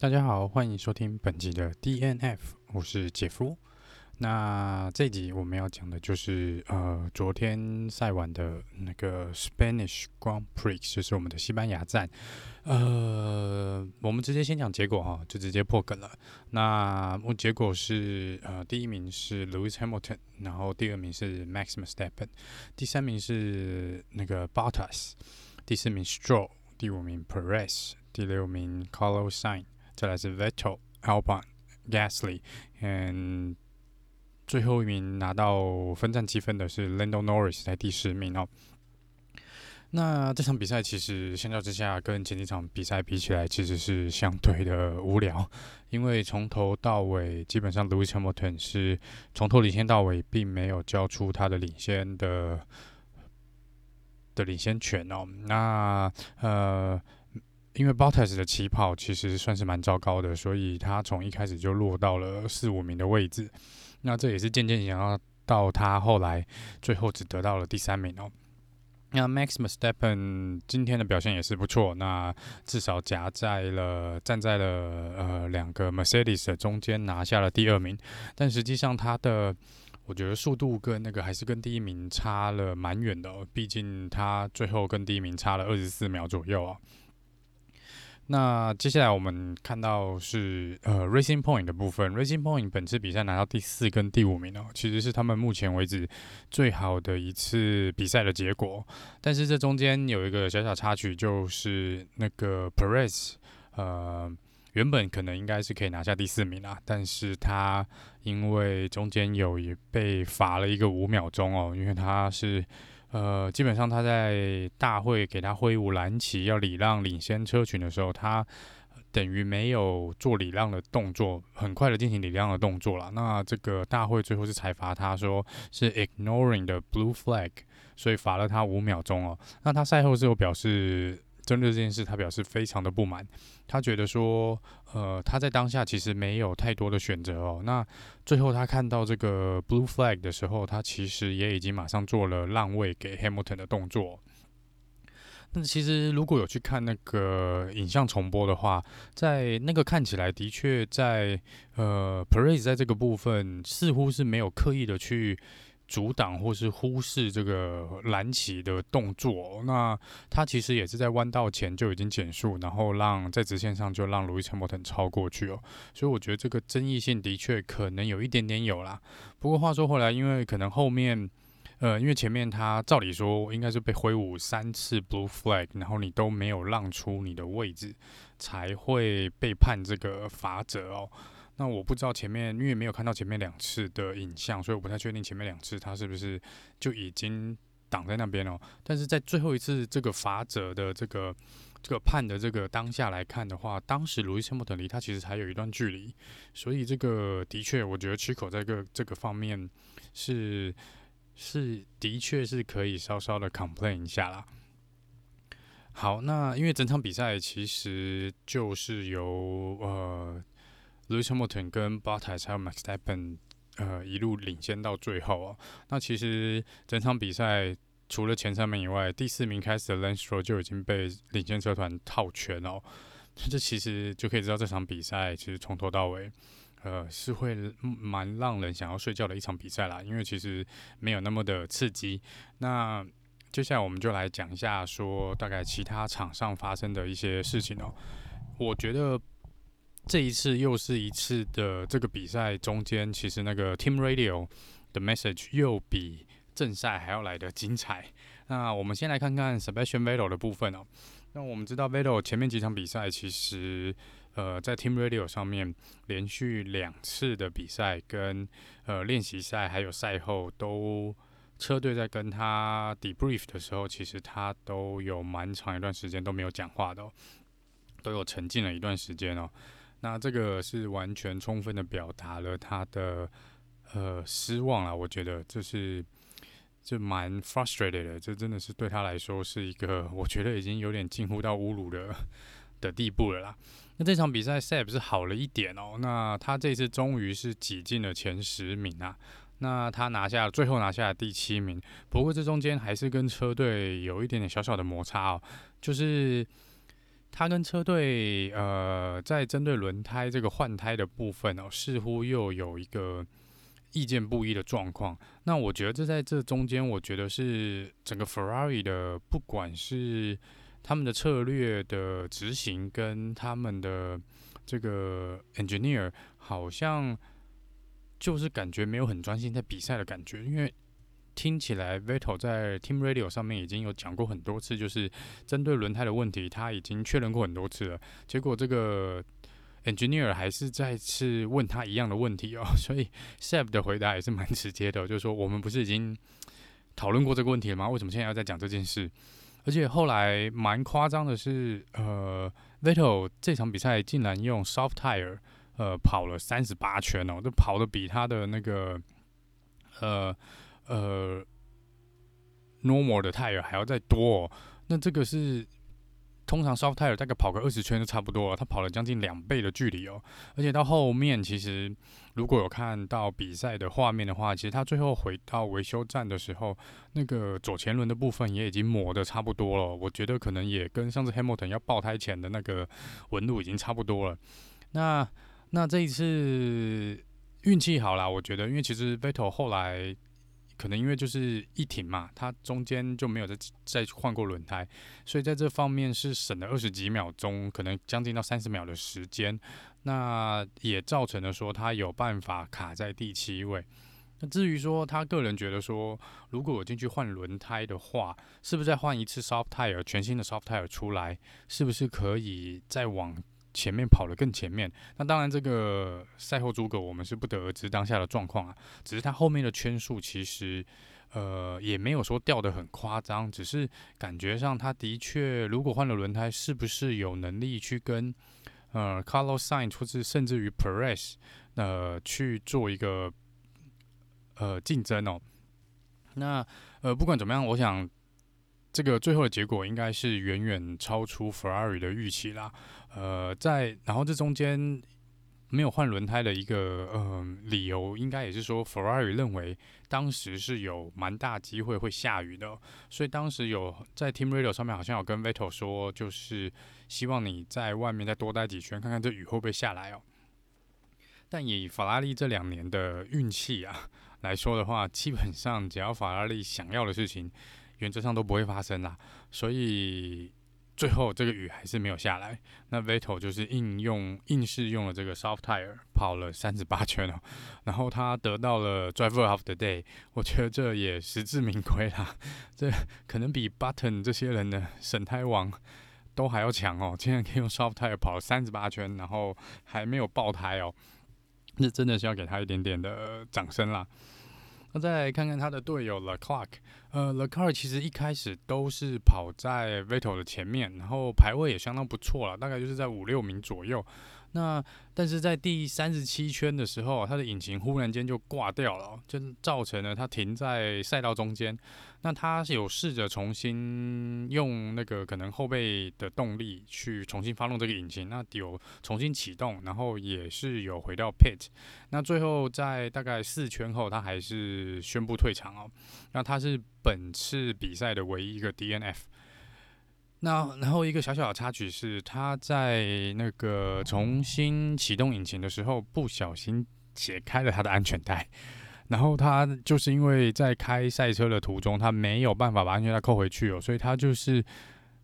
大家好，欢迎收听本集的 DNF，我是杰夫。那这集我们要讲的就是呃，昨天赛完的那个 Spanish Grand Prix，就是我们的西班牙站。呃，我们直接先讲结果哈，就直接破梗了。那我结果是呃，第一名是 Lewis Hamilton，然后第二名是 Max Verstappen，第三名是那个 Bottas，第四名 Stroll，第五名 Perez，第六名 Carlos Sain。再来是 Vettel、Albon、Gasly，嗯，最后一名拿到分站积分的是 Lando Norris，在第十名哦。那这场比赛其实相较之下，跟前几场比赛比起来，其实是相对的无聊，因为从头到尾，基本上 Lewis Hamilton 是从头领先到尾，并没有交出他的领先的的领先权哦。那呃。因为 Bottas 的起跑其实算是蛮糟糕的，所以他从一开始就落到了四五名的位置。那这也是渐渐影响到他后来最后只得到了第三名哦。那 Max Verstappen 今天的表现也是不错，那至少夹在了站在了呃两个 Mercedes 的中间拿下了第二名。但实际上他的我觉得速度跟那个还是跟第一名差了蛮远的哦，毕竟他最后跟第一名差了二十四秒左右啊。那接下来我们看到是呃 Racing Point 的部分，Racing Point 本次比赛拿到第四跟第五名哦，其实是他们目前为止最好的一次比赛的结果。但是这中间有一个小小插曲，就是那个 Perez，呃，原本可能应该是可以拿下第四名啊，但是他因为中间有也被罚了一个五秒钟哦，因为他是。呃，基本上他在大会给他挥舞蓝旗要礼让领先车群的时候，他等于没有做礼让的动作，很快的进行礼让的动作了。那这个大会最后是裁罚他说是 ignoring the blue flag，所以罚了他五秒钟哦。那他赛后是有表示。针对这件事，他表示非常的不满。他觉得说，呃，他在当下其实没有太多的选择哦。那最后他看到这个 blue flag 的时候，他其实也已经马上做了让位给 Hamilton 的动作。那其实如果有去看那个影像重播的话，在那个看起来的确在呃 Perez 在这个部分似乎是没有刻意的去。阻挡或是忽视这个蓝旗的动作，那他其实也是在弯道前就已经减速，然后让在直线上就让 Lewis Hamilton 超过去哦。所以我觉得这个争议性的确可能有一点点有啦。不过话说回来，因为可能后面，呃，因为前面他照理说应该是被挥舞三次 Blue Flag，然后你都没有让出你的位置，才会被判这个罚则哦。那我不知道前面，因为没有看到前面两次的影像，所以我不太确定前面两次他是不是就已经挡在那边了。但是在最后一次这个罚则的这个这个判的这个当下来看的话，当时路易斯·莫特离他其实还有一段距离，所以这个的确，我觉得 Checo 在这个这个方面是是的确是可以稍稍的 complain 一下啦。好，那因为整场比赛其实就是由呃。Lewis Hamilton 跟 Bottas 还有 Max s t e p p e n 呃，一路领先到最后哦。那其实整场比赛除了前三名以外，第四名开始的 Lance Stroll 就已经被领先车团套圈哦。这其实就可以知道这场比赛其实从头到尾，呃，是会蛮让人想要睡觉的一场比赛啦。因为其实没有那么的刺激。那接下来我们就来讲一下，说大概其他场上发生的一些事情哦。我觉得。这一次又是一次的这个比赛中间，其实那个 Team Radio 的 message 又比正赛还要来得精彩。那我们先来看看 Sebastian Vettel 的部分哦。那我们知道 Vettel 前面几场比赛，其实呃在 Team Radio 上面连续两次的比赛跟呃练习赛还有赛后都车队在跟他 debrief 的时候，其实他都有蛮长一段时间都没有讲话的哦，都有沉浸了一段时间哦。那这个是完全充分的表达了他的呃失望啊，我觉得这是就蛮 frustrated 的，这真的是对他来说是一个我觉得已经有点近乎到侮辱的的地步了啦。那这场比赛 s a b 是好了一点哦，那他这次终于是挤进了前十名啊，那他拿下最后拿下了第七名，不过这中间还是跟车队有一点点小小的摩擦哦，就是。他跟车队呃，在针对轮胎这个换胎的部分哦，似乎又有一个意见不一的状况。那我觉得这在这中间，我觉得是整个 Ferrari 的，不管是他们的策略的执行，跟他们的这个 engineer，好像就是感觉没有很专心在比赛的感觉，因为。听起来，Vettel 在 Team Radio 上面已经有讲过很多次，就是针对轮胎的问题，他已经确认过很多次了。结果这个 Engineer 还是再次问他一样的问题哦，所以 Seb 的回答也是蛮直接的，就是说我们不是已经讨论过这个问题了吗？为什么现在要再讲这件事？而且后来蛮夸张的是，呃，Vettel 这场比赛竟然用 Soft Tire 呃跑了三十八圈哦，都跑得比他的那个呃。呃，normal 的 tire 还要再多哦，那这个是通常 soft tire 大概跑个二十圈就差不多了，他跑了将近两倍的距离哦，而且到后面其实如果有看到比赛的画面的话，其实他最后回到维修站的时候，那个左前轮的部分也已经磨得差不多了，我觉得可能也跟上次 Hamilton 要爆胎前的那个纹路已经差不多了。那那这一次运气好啦，我觉得，因为其实 Vettel 后来。可能因为就是一停嘛，它中间就没有再再换过轮胎，所以在这方面是省了二十几秒钟，可能将近到三十秒的时间。那也造成了说他有办法卡在第七位。那至于说他个人觉得说，如果我进去换轮胎的话，是不是再换一次 soft tire 全新的 soft tire 出来，是不是可以再往？前面跑得更前面，那当然这个赛后诸葛我们是不得而知当下的状况啊，只是他后面的圈数其实呃也没有说掉得很夸张，只是感觉上他的确如果换了轮胎，是不是有能力去跟呃 Carlos Sainz 或是甚至于 Perez 呃去做一个呃竞争哦？那呃不管怎么样，我想。这个最后的结果应该是远远超出 Ferrari 的预期啦。呃，在然后这中间没有换轮胎的一个呃理由，应该也是说 Ferrari 认为当时是有蛮大机会会下雨的，所以当时有在 Team Radio 上面好像有跟 Vettel 说，就是希望你在外面再多待几圈，看看这雨会不会下来哦。但以法拉利这两年的运气啊来说的话，基本上只要法拉利想要的事情。原则上都不会发生啦，所以最后这个雨还是没有下来。那 Vettel 就是应用硬是用了这个 soft tire 跑了三十八圈哦，然后他得到了 Driver of the Day，我觉得这也实至名归啦。这可能比 Button 这些人的省胎王都还要强哦，竟然可以用 soft tire 跑了三十八圈，然后还没有爆胎哦，那真的是要给他一点点的掌声啦。那再来看看他的队友 le clerk 呃，Leclerc 其实一开始都是跑在 Vettel 的前面，然后排位也相当不错了，大概就是在五六名左右。那但是在第三十七圈的时候，他的引擎忽然间就挂掉了，就造成了他停在赛道中间。那他是有试着重新用那个可能后备的动力去重新发动这个引擎，那有重新启动，然后也是有回到 pit。那最后在大概四圈后，他还是宣布退场哦。那他是本次比赛的唯一一个 DNF。那然后一个小小的插曲是，他在那个重新启动引擎的时候，不小心解开了他的安全带，然后他就是因为在开赛车的途中，他没有办法把安全带扣回去哦，所以他就是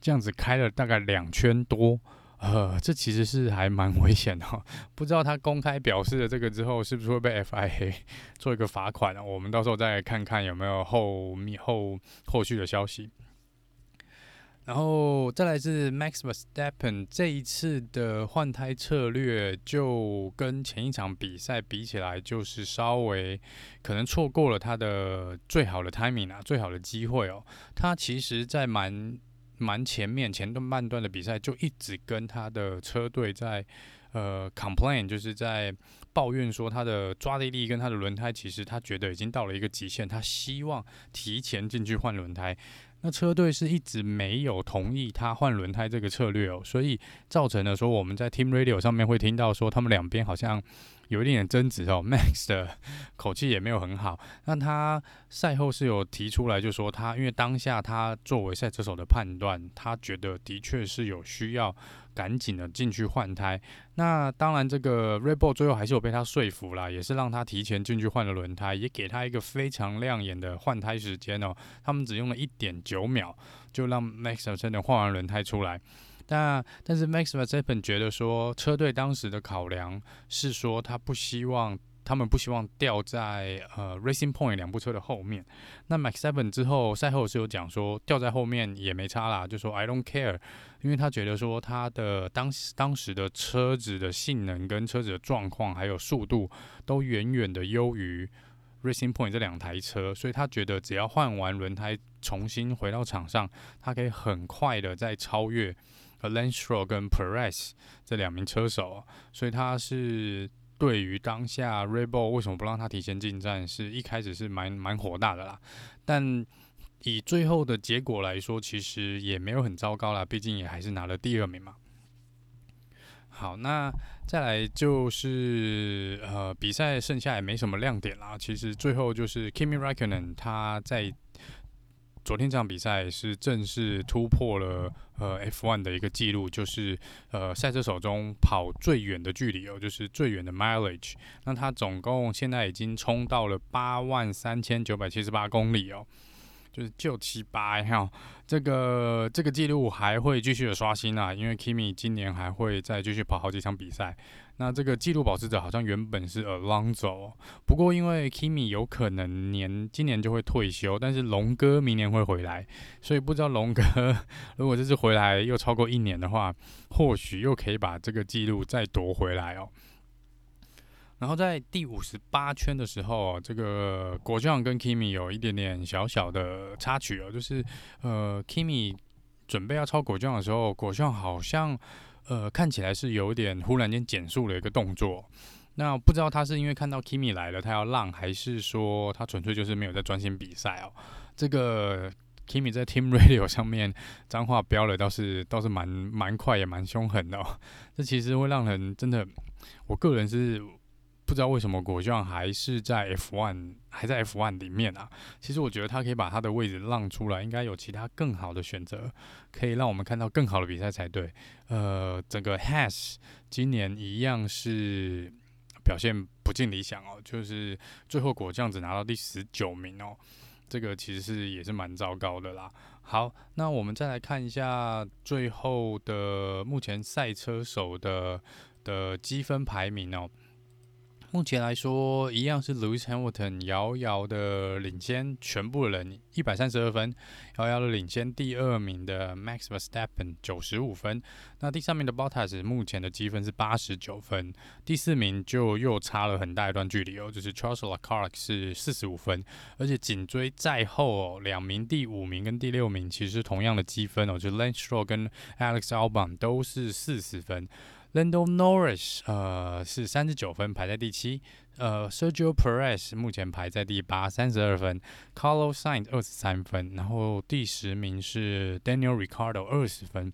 这样子开了大概两圈多，呃，这其实是还蛮危险的哦。不知道他公开表示了这个之后，是不是会被 FIA 做一个罚款呢？我们到时候再看看有没有后面后后续的消息。然后再来是 Max Verstappen 这一次的换胎策略，就跟前一场比赛比起来，就是稍微可能错过了他的最好的 timing 啊，最好的机会哦。他其实，在蛮蛮前面前段半段的比赛，就一直跟他的车队在呃 complain，就是在抱怨说他的抓地力跟他的轮胎，其实他觉得已经到了一个极限，他希望提前进去换轮胎。那车队是一直没有同意他换轮胎这个策略哦，所以造成了说我们在 Team Radio 上面会听到说他们两边好像有一点点争执哦。Max 的口气也没有很好，那他赛后是有提出来，就说他因为当下他作为赛车手的判断，他觉得的确是有需要。赶紧的进去换胎，那当然这个 Red Bull 最后还是有被他说服了，也是让他提前进去换了轮胎，也给他一个非常亮眼的换胎时间哦。他们只用了一点九秒，就让 Max 真的换完轮胎出来。但但是 Max Verstappen 觉得说，车队当时的考量是说，他不希望。他们不希望掉在呃 Racing Point 两部车的后面。那 Max Verstappen 之后赛后是有讲说，掉在后面也没差啦，就说 I don't care，因为他觉得说他的当当时的车子的性能跟车子的状况还有速度都远远的优于 Racing Point 这两台车，所以他觉得只要换完轮胎重新回到场上，他可以很快的再超越 Lance Stroll 跟 Perez 这两名车手，所以他是。对于当下 r e b o l 为什么不让他提前进站，是一开始是蛮蛮火大的啦。但以最后的结果来说，其实也没有很糟糕啦，毕竟也还是拿了第二名嘛。好，那再来就是呃，比赛剩下也没什么亮点啦。其实最后就是 Kimi Räikkönen 他在。昨天这场比赛是正式突破了呃 F1 的一个记录，就是呃赛车手中跑最远的距离哦，就是最远的 mileage。那他总共现在已经冲到了八万三千九百七十八公里哦。就是就七八哈，这个这个记录还会继续的刷新啊，因为 Kimi 今年还会再继续跑好几场比赛。那这个记录保持者好像原本是 Alonso，不过因为 Kimi 有可能年今年就会退休，但是龙哥明年会回来，所以不知道龙哥 如果这次回来又超过一年的话，或许又可以把这个记录再夺回来哦。然后在第五十八圈的时候，这个果酱跟 Kimi 有一点点小小的插曲哦，就是呃，Kimi 准备要超果酱的时候，果酱好像呃看起来是有点忽然间减速的一个动作。那不知道他是因为看到 Kimi 来了，他要让，还是说他纯粹就是没有在专心比赛哦？这个 Kimi 在 Team Radio 上面脏话飙了，倒是倒是蛮蛮快也蛮凶狠的哦。这其实会让人真的，我个人是。不知道为什么果酱还是在 F1，还在 F1 里面啊？其实我觉得他可以把他的位置让出来，应该有其他更好的选择，可以让我们看到更好的比赛才对。呃，整个 Haas 今年一样是表现不尽理想哦，就是最后果酱只拿到第十九名哦，这个其实是也是蛮糟糕的啦。好，那我们再来看一下最后的目前赛车手的的积分排名哦。目前来说，一样是 Lewis Hamilton 遥遥的领先全部人一百三十二分，遥遥的领先第二名的 Max Verstappen 九十五分。那第三名的 Bottas 目前的积分是八十九分，第四名就又差了很大一段距离哦，就是 Charles Leclerc 是四十五分，而且紧追在后哦，两名第五名跟第六名其实同样的积分哦，就 Lance Stroll 跟 Alex Albon 都是四十分。Lando Norris，呃，是三十九分，排在第七。呃，Sergio Perez 目前排在第八，三十二分。Carlos Sainz 二十三分，然后第十名是 Daniel Ricardo 二十分。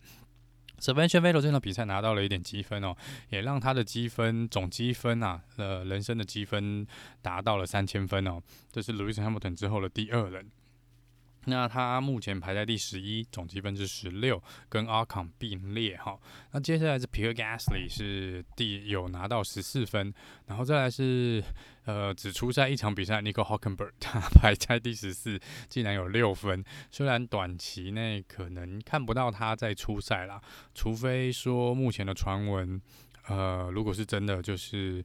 Sebastian Vettel 这场比赛拿到了一点积分哦，也让他的积分总积分啊，呃，人生的积分达到了三千分哦。这是 Lewis Hamilton 之后的第二人。那他目前排在第十一，总积分是十六，跟阿康并列哈。那接下来是皮克加斯利是第有拿到十四分，然后再来是呃只出赛一场比赛，Nico Hulkenberg 他排在第十四，竟然有六分。虽然短期内可能看不到他在出赛啦，除非说目前的传闻，呃，如果是真的，就是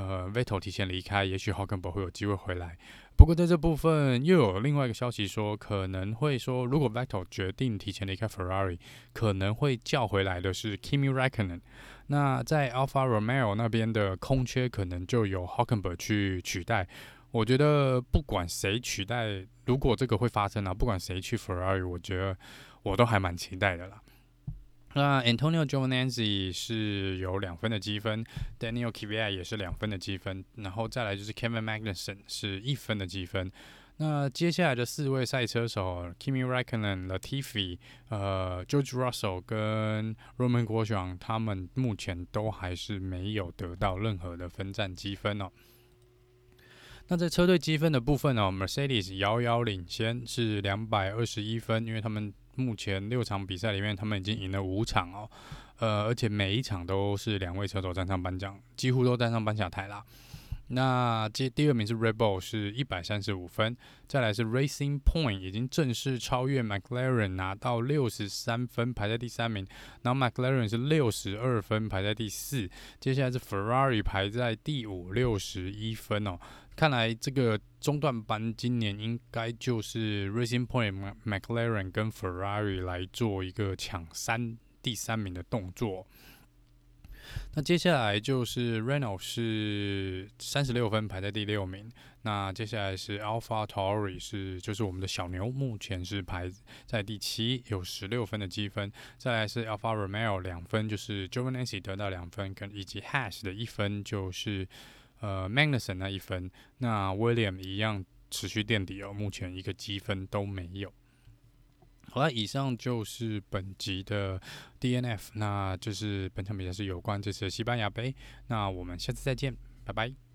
呃 Vettel 提前离开，也许 Hulkenberg 会有机会回来。不过在这部分又有另外一个消息说，可能会说，如果 Vettel 决定提前离开 Ferrari，可能会叫回来的是 Kimi Räikkönen。那在 Alfa Romeo 那边的空缺，可能就由 Hulkenberg 去取代。我觉得不管谁取代，如果这个会发生啊，不管谁去 Ferrari，我觉得我都还蛮期待的啦。那 Antonio Giovinazzi 是有两分的积分，Daniel Kvyat 也是两分的积分，然后再来就是 Kevin Magnussen 是一分的积分。那接下来的四位赛车手，Kimi Räikkönen、Latifi、呃，George Russell 跟 Roman Grosjean，他们目前都还是没有得到任何的分站积分哦。那在车队积分的部分呢，Mercedes 遥遥领先，是两百二十一分，因为他们目前六场比赛里面，他们已经赢了五场哦，呃，而且每一场都是两位车手站上颁奖，几乎都站上颁奖台啦。那接第二名是 Red Bull，是一百三十五分，再来是 Racing Point，已经正式超越 McLaren，拿到六十三分，排在第三名。然后 McLaren 是六十二分，排在第四。接下来是 Ferrari 排在第五，六十一分哦。看来这个中段班今年应该就是 Racing Point、McLaren 跟 Ferrari 来做一个抢三第三名的动作。那接下来就是 Renault 是三十六分排在第六名。那接下来是 a l p h a t o r i 是就是我们的小牛，目前是排在第七，有十六分的积分。再来是 Alfa Romeo 两分，就是 Giovinazzi 得到两分，跟以及 Hash 的一分，就是呃 Magnussen 那一分。那 William 一样持续垫底哦，目前一个积分都没有。好了，以上就是本集的 DNF，那就是本场比赛是有关这次西班牙杯。那我们下次再见，拜拜。